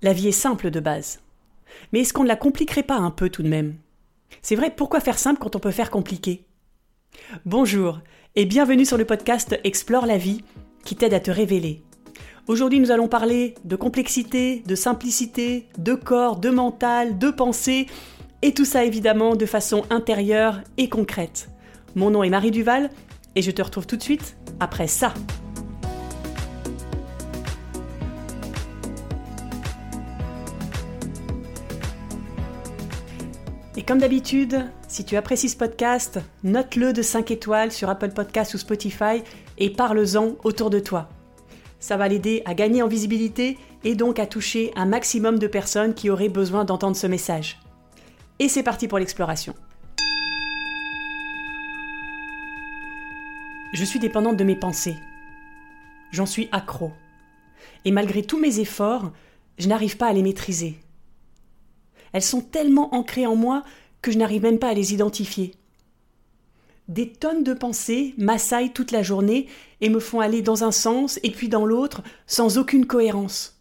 La vie est simple de base. Mais est-ce qu'on ne la compliquerait pas un peu tout de même? C'est vrai, pourquoi faire simple quand on peut faire compliqué? Bonjour et bienvenue sur le podcast Explore la vie qui t'aide à te révéler. Aujourd'hui nous allons parler de complexité, de simplicité, de corps, de mental, de pensée, et tout ça évidemment de façon intérieure et concrète. Mon nom est Marie Duval et je te retrouve tout de suite après ça. Et comme d'habitude, si tu apprécies ce podcast, note-le de 5 étoiles sur Apple Podcasts ou Spotify et parle-en autour de toi. Ça va l'aider à gagner en visibilité et donc à toucher un maximum de personnes qui auraient besoin d'entendre ce message. Et c'est parti pour l'exploration. Je suis dépendante de mes pensées. J'en suis accro. Et malgré tous mes efforts, je n'arrive pas à les maîtriser. Elles sont tellement ancrées en moi que je n'arrive même pas à les identifier. Des tonnes de pensées m'assaillent toute la journée et me font aller dans un sens et puis dans l'autre sans aucune cohérence.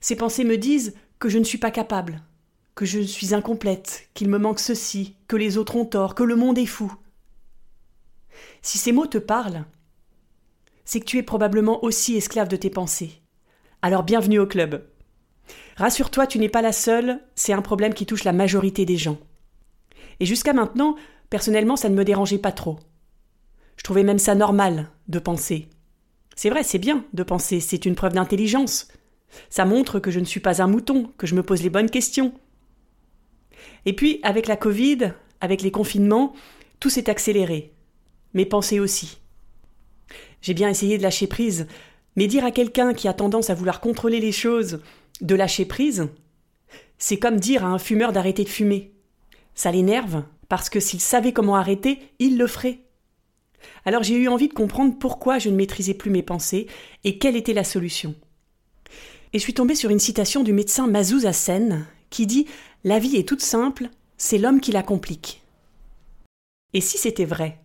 Ces pensées me disent que je ne suis pas capable, que je suis incomplète, qu'il me manque ceci, que les autres ont tort, que le monde est fou. Si ces mots te parlent, c'est que tu es probablement aussi esclave de tes pensées. Alors bienvenue au club. Rassure-toi, tu n'es pas la seule, c'est un problème qui touche la majorité des gens. Et jusqu'à maintenant, personnellement, ça ne me dérangeait pas trop. Je trouvais même ça normal de penser. C'est vrai, c'est bien de penser, c'est une preuve d'intelligence. Ça montre que je ne suis pas un mouton, que je me pose les bonnes questions. Et puis, avec la Covid, avec les confinements, tout s'est accéléré. Mes pensées aussi. J'ai bien essayé de lâcher prise, mais dire à quelqu'un qui a tendance à vouloir contrôler les choses de lâcher prise, c'est comme dire à un fumeur d'arrêter de fumer. Ça l'énerve, parce que s'il savait comment arrêter, il le ferait. Alors j'ai eu envie de comprendre pourquoi je ne maîtrisais plus mes pensées et quelle était la solution. Et je suis tombée sur une citation du médecin Mazouz Hassen qui dit La vie est toute simple, c'est l'homme qui la complique. Et si c'était vrai?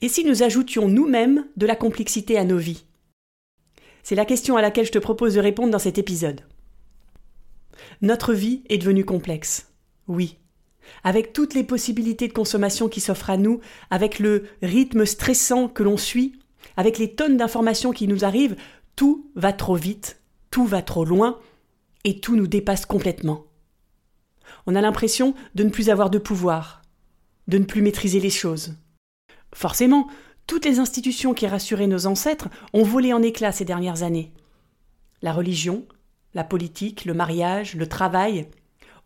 Et si nous ajoutions nous-mêmes de la complexité à nos vies? C'est la question à laquelle je te propose de répondre dans cet épisode. Notre vie est devenue complexe. Oui. Avec toutes les possibilités de consommation qui s'offrent à nous, avec le rythme stressant que l'on suit, avec les tonnes d'informations qui nous arrivent, tout va trop vite, tout va trop loin, et tout nous dépasse complètement. On a l'impression de ne plus avoir de pouvoir, de ne plus maîtriser les choses. Forcément, toutes les institutions qui rassuraient nos ancêtres ont volé en éclats ces dernières années. La religion, la politique, le mariage, le travail,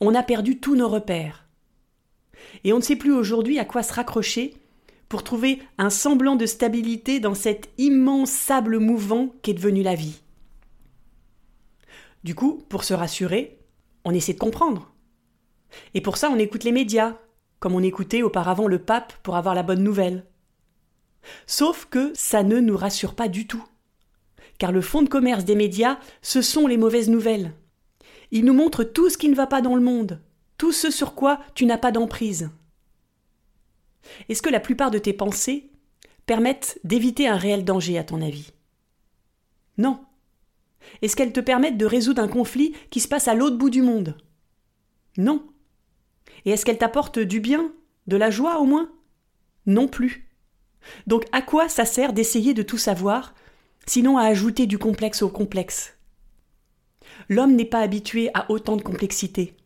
on a perdu tous nos repères. Et on ne sait plus aujourd'hui à quoi se raccrocher pour trouver un semblant de stabilité dans cet immense sable mouvant qu'est devenu la vie. Du coup, pour se rassurer, on essaie de comprendre. Et pour ça, on écoute les médias, comme on écoutait auparavant le pape pour avoir la bonne nouvelle. Sauf que ça ne nous rassure pas du tout car le fond de commerce des médias, ce sont les mauvaises nouvelles. Ils nous montrent tout ce qui ne va pas dans le monde, tout ce sur quoi tu n'as pas d'emprise. Est-ce que la plupart de tes pensées permettent d'éviter un réel danger, à ton avis? Non. Est-ce qu'elles te permettent de résoudre un conflit qui se passe à l'autre bout du monde? Non. Et est-ce qu'elles t'apportent du bien, de la joie au moins? Non plus. Donc à quoi ça sert d'essayer de tout savoir sinon à ajouter du complexe au complexe. L'homme n'est pas habitué à autant de complexité.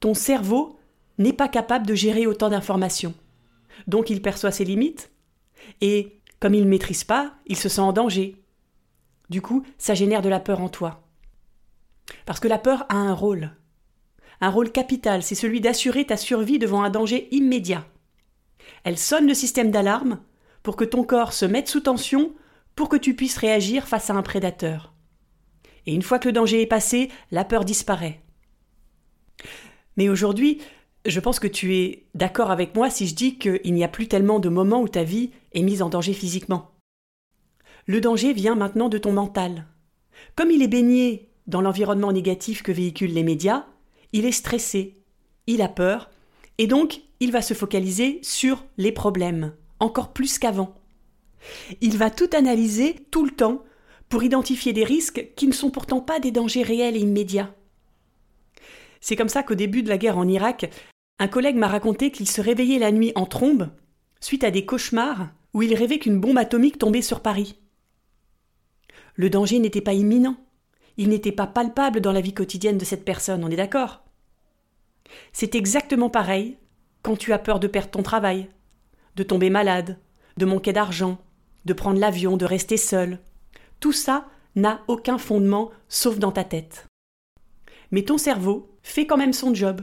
Ton cerveau n'est pas capable de gérer autant d'informations. Donc il perçoit ses limites, et comme il ne maîtrise pas, il se sent en danger. Du coup, ça génère de la peur en toi. Parce que la peur a un rôle. Un rôle capital, c'est celui d'assurer ta survie devant un danger immédiat. Elle sonne le système d'alarme pour que ton corps se mette sous tension pour que tu puisses réagir face à un prédateur. Et une fois que le danger est passé, la peur disparaît. Mais aujourd'hui, je pense que tu es d'accord avec moi si je dis qu'il n'y a plus tellement de moments où ta vie est mise en danger physiquement. Le danger vient maintenant de ton mental. Comme il est baigné dans l'environnement négatif que véhiculent les médias, il est stressé, il a peur, et donc il va se focaliser sur les problèmes, encore plus qu'avant. Il va tout analyser tout le temps pour identifier des risques qui ne sont pourtant pas des dangers réels et immédiats. C'est comme ça qu'au début de la guerre en Irak, un collègue m'a raconté qu'il se réveillait la nuit en trombe, suite à des cauchemars où il rêvait qu'une bombe atomique tombait sur Paris. Le danger n'était pas imminent, il n'était pas palpable dans la vie quotidienne de cette personne, on est d'accord? C'est exactement pareil quand tu as peur de perdre ton travail, de tomber malade, de manquer d'argent, de prendre l'avion, de rester seul. Tout ça n'a aucun fondement sauf dans ta tête. Mais ton cerveau fait quand même son job.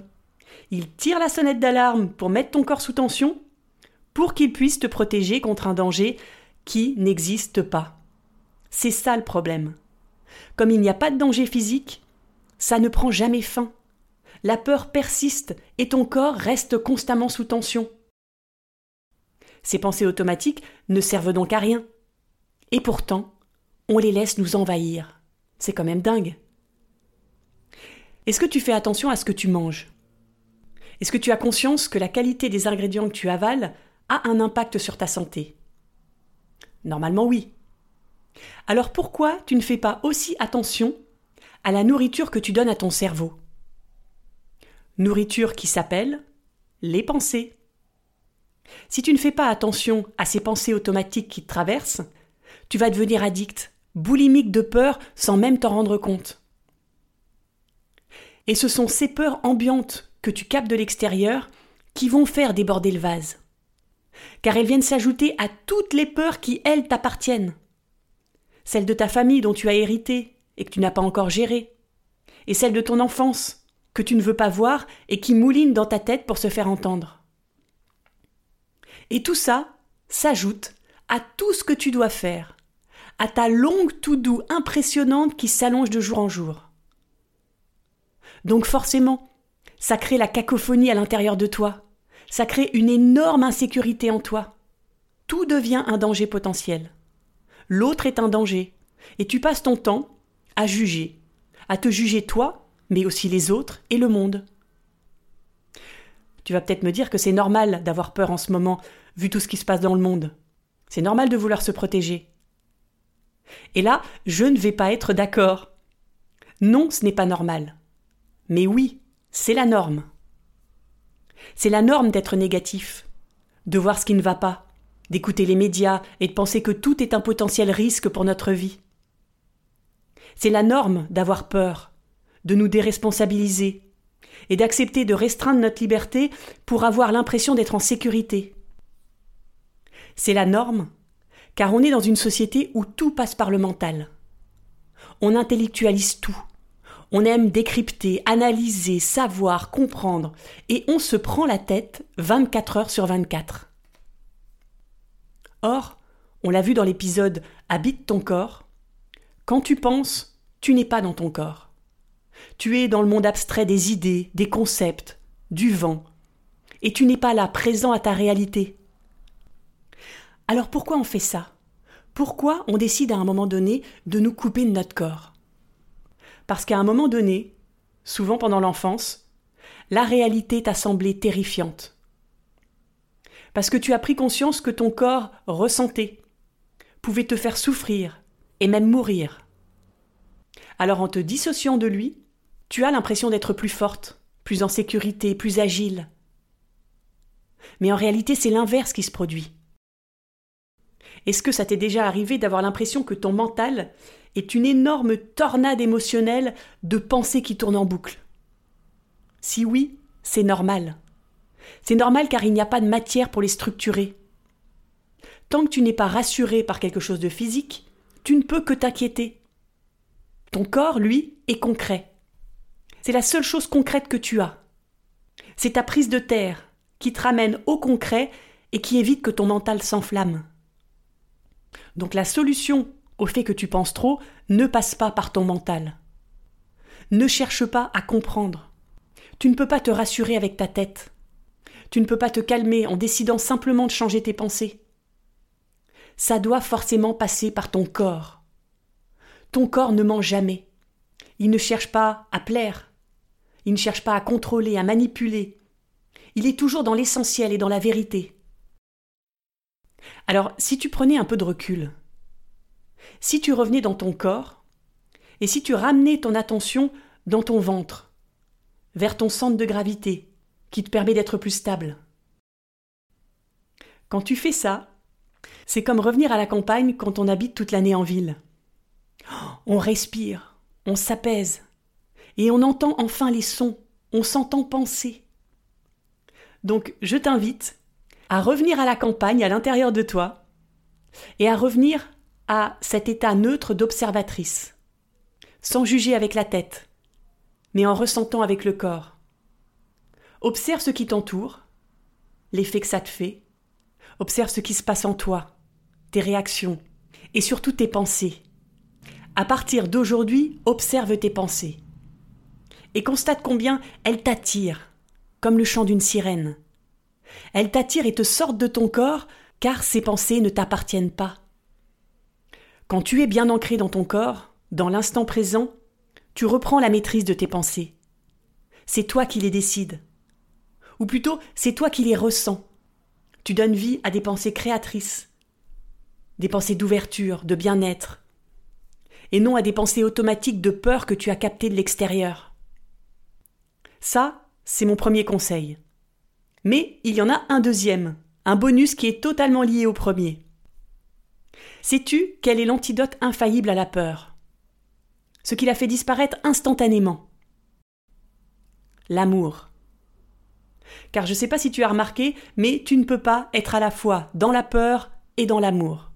Il tire la sonnette d'alarme pour mettre ton corps sous tension, pour qu'il puisse te protéger contre un danger qui n'existe pas. C'est ça le problème. Comme il n'y a pas de danger physique, ça ne prend jamais fin. La peur persiste et ton corps reste constamment sous tension. Ces pensées automatiques ne servent donc à rien. Et pourtant, on les laisse nous envahir. C'est quand même dingue. Est-ce que tu fais attention à ce que tu manges? Est-ce que tu as conscience que la qualité des ingrédients que tu avales a un impact sur ta santé? Normalement oui. Alors pourquoi tu ne fais pas aussi attention à la nourriture que tu donnes à ton cerveau? Nourriture qui s'appelle les pensées. Si tu ne fais pas attention à ces pensées automatiques qui te traversent, tu vas devenir addict, boulimique de peur sans même t'en rendre compte. Et ce sont ces peurs ambiantes que tu captes de l'extérieur qui vont faire déborder le vase. Car elles viennent s'ajouter à toutes les peurs qui, elles, t'appartiennent. Celles de ta famille dont tu as hérité et que tu n'as pas encore gérées. Et celles de ton enfance que tu ne veux pas voir et qui moulinent dans ta tête pour se faire entendre. Et tout ça s'ajoute à tout ce que tu dois faire, à ta longue tout doux impressionnante qui s'allonge de jour en jour. Donc forcément, ça crée la cacophonie à l'intérieur de toi, ça crée une énorme insécurité en toi. Tout devient un danger potentiel. L'autre est un danger, et tu passes ton temps à juger, à te juger toi, mais aussi les autres et le monde. Tu vas peut-être me dire que c'est normal d'avoir peur en ce moment, vu tout ce qui se passe dans le monde. C'est normal de vouloir se protéger. Et là, je ne vais pas être d'accord. Non, ce n'est pas normal. Mais oui, c'est la norme. C'est la norme d'être négatif, de voir ce qui ne va pas, d'écouter les médias et de penser que tout est un potentiel risque pour notre vie. C'est la norme d'avoir peur, de nous déresponsabiliser, et d'accepter de restreindre notre liberté pour avoir l'impression d'être en sécurité. C'est la norme, car on est dans une société où tout passe par le mental. On intellectualise tout. On aime décrypter, analyser, savoir, comprendre, et on se prend la tête 24 heures sur 24. Or, on l'a vu dans l'épisode Habite ton corps, quand tu penses, tu n'es pas dans ton corps. Tu es dans le monde abstrait des idées, des concepts, du vent, et tu n'es pas là, présent à ta réalité. Alors pourquoi on fait ça? Pourquoi on décide à un moment donné de nous couper de notre corps? Parce qu'à un moment donné, souvent pendant l'enfance, la réalité t'a semblé terrifiante. Parce que tu as pris conscience que ton corps ressentait, pouvait te faire souffrir et même mourir. Alors en te dissociant de lui, tu as l'impression d'être plus forte, plus en sécurité, plus agile. Mais en réalité, c'est l'inverse qui se produit. Est-ce que ça t'est déjà arrivé d'avoir l'impression que ton mental est une énorme tornade émotionnelle de pensées qui tournent en boucle? Si oui, c'est normal. C'est normal car il n'y a pas de matière pour les structurer. Tant que tu n'es pas rassuré par quelque chose de physique, tu ne peux que t'inquiéter. Ton corps, lui, est concret. C'est la seule chose concrète que tu as. C'est ta prise de terre qui te ramène au concret et qui évite que ton mental s'enflamme. Donc la solution au fait que tu penses trop ne passe pas par ton mental. Ne cherche pas à comprendre. Tu ne peux pas te rassurer avec ta tête. Tu ne peux pas te calmer en décidant simplement de changer tes pensées. Ça doit forcément passer par ton corps. Ton corps ne ment jamais. Il ne cherche pas à plaire, il ne cherche pas à contrôler, à manipuler. Il est toujours dans l'essentiel et dans la vérité. Alors, si tu prenais un peu de recul, si tu revenais dans ton corps et si tu ramenais ton attention dans ton ventre, vers ton centre de gravité, qui te permet d'être plus stable. Quand tu fais ça, c'est comme revenir à la campagne quand on habite toute l'année en ville. On respire, on s'apaise, et on entend enfin les sons, on s'entend penser. Donc je t'invite à revenir à la campagne à l'intérieur de toi, et à revenir à cet état neutre d'observatrice, sans juger avec la tête, mais en ressentant avec le corps. Observe ce qui t'entoure, l'effet que ça te fait, observe ce qui se passe en toi, tes réactions, et surtout tes pensées. À partir d'aujourd'hui, observe tes pensées. Et constate combien elles t'attirent, comme le chant d'une sirène. Elles t'attirent et te sortent de ton corps, car ces pensées ne t'appartiennent pas. Quand tu es bien ancré dans ton corps, dans l'instant présent, tu reprends la maîtrise de tes pensées. C'est toi qui les décides. Ou plutôt, c'est toi qui les ressens. Tu donnes vie à des pensées créatrices, des pensées d'ouverture, de bien-être, et non à des pensées automatiques de peur que tu as captées de l'extérieur. Ça, c'est mon premier conseil. Mais il y en a un deuxième, un bonus qui est totalement lié au premier. Sais-tu quel est l'antidote infaillible à la peur? Ce qui la fait disparaître instantanément. L'amour. Car je ne sais pas si tu as remarqué, mais tu ne peux pas être à la fois dans la peur et dans l'amour.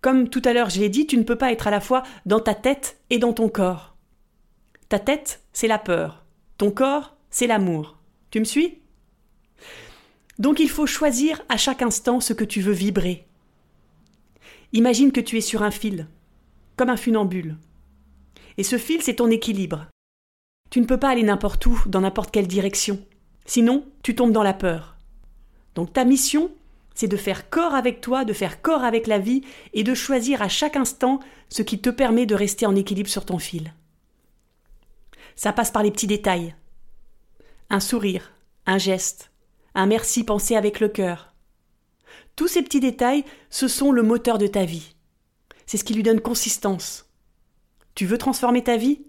Comme tout à l'heure je l'ai dit, tu ne peux pas être à la fois dans ta tête et dans ton corps. Ta tête, c'est la peur. Ton corps, c'est l'amour. Tu me suis? Donc il faut choisir à chaque instant ce que tu veux vibrer. Imagine que tu es sur un fil, comme un funambule. Et ce fil, c'est ton équilibre. Tu ne peux pas aller n'importe où, dans n'importe quelle direction. Sinon, tu tombes dans la peur. Donc ta mission, c'est de faire corps avec toi, de faire corps avec la vie, et de choisir à chaque instant ce qui te permet de rester en équilibre sur ton fil. Ça passe par les petits détails. Un sourire, un geste, un merci pensé avec le cœur. Tous ces petits détails, ce sont le moteur de ta vie. C'est ce qui lui donne consistance. Tu veux transformer ta vie?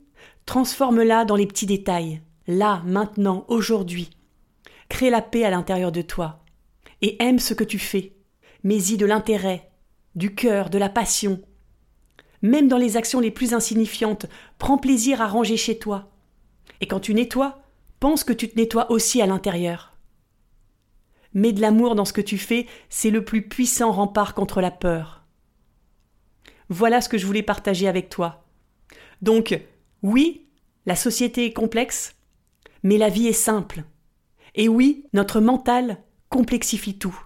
Transforme-la dans les petits détails, là, maintenant, aujourd'hui. Crée la paix à l'intérieur de toi et aime ce que tu fais. Mets-y de l'intérêt, du cœur, de la passion. Même dans les actions les plus insignifiantes, prends plaisir à ranger chez toi. Et quand tu nettoies, pense que tu te nettoies aussi à l'intérieur. Mets de l'amour dans ce que tu fais, c'est le plus puissant rempart contre la peur. Voilà ce que je voulais partager avec toi. Donc, oui, la société est complexe, mais la vie est simple. Et oui, notre mental complexifie tout.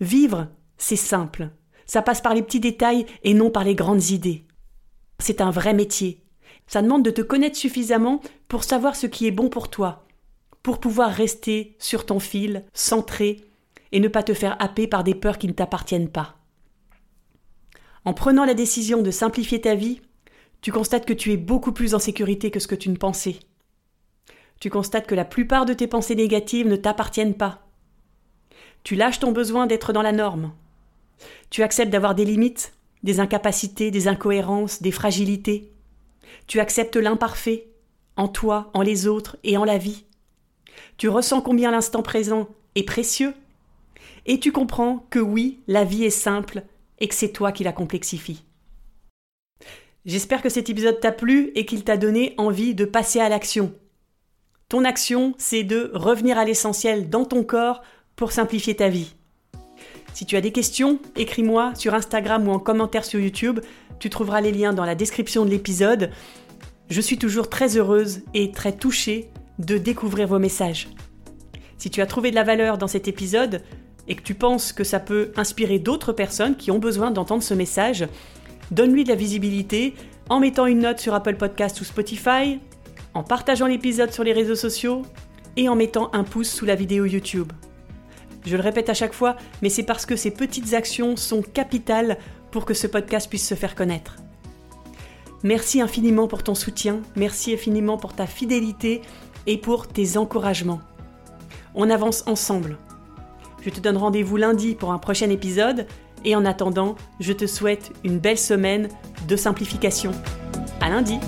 Vivre, c'est simple. Ça passe par les petits détails et non par les grandes idées. C'est un vrai métier. Ça demande de te connaître suffisamment pour savoir ce qui est bon pour toi, pour pouvoir rester sur ton fil, centré, et ne pas te faire happer par des peurs qui ne t'appartiennent pas. En prenant la décision de simplifier ta vie, tu constates que tu es beaucoup plus en sécurité que ce que tu ne pensais. Tu constates que la plupart de tes pensées négatives ne t'appartiennent pas. Tu lâches ton besoin d'être dans la norme. Tu acceptes d'avoir des limites, des incapacités, des incohérences, des fragilités. Tu acceptes l'imparfait, en toi, en les autres et en la vie. Tu ressens combien l'instant présent est précieux. Et tu comprends que oui, la vie est simple et que c'est toi qui la complexifie. J'espère que cet épisode t'a plu et qu'il t'a donné envie de passer à l'action. Ton action, c'est de revenir à l'essentiel dans ton corps pour simplifier ta vie. Si tu as des questions, écris-moi sur Instagram ou en commentaire sur YouTube. Tu trouveras les liens dans la description de l'épisode. Je suis toujours très heureuse et très touchée de découvrir vos messages. Si tu as trouvé de la valeur dans cet épisode et que tu penses que ça peut inspirer d'autres personnes qui ont besoin d'entendre ce message, donne-lui de la visibilité en mettant une note sur Apple Podcast ou Spotify, en partageant l'épisode sur les réseaux sociaux et en mettant un pouce sous la vidéo YouTube. Je le répète à chaque fois, mais c'est parce que ces petites actions sont capitales pour que ce podcast puisse se faire connaître. Merci infiniment pour ton soutien, merci infiniment pour ta fidélité et pour tes encouragements. On avance ensemble. Je te donne rendez-vous lundi pour un prochain épisode Et en attendant, je te souhaite une belle semaine de simplification. À lundi!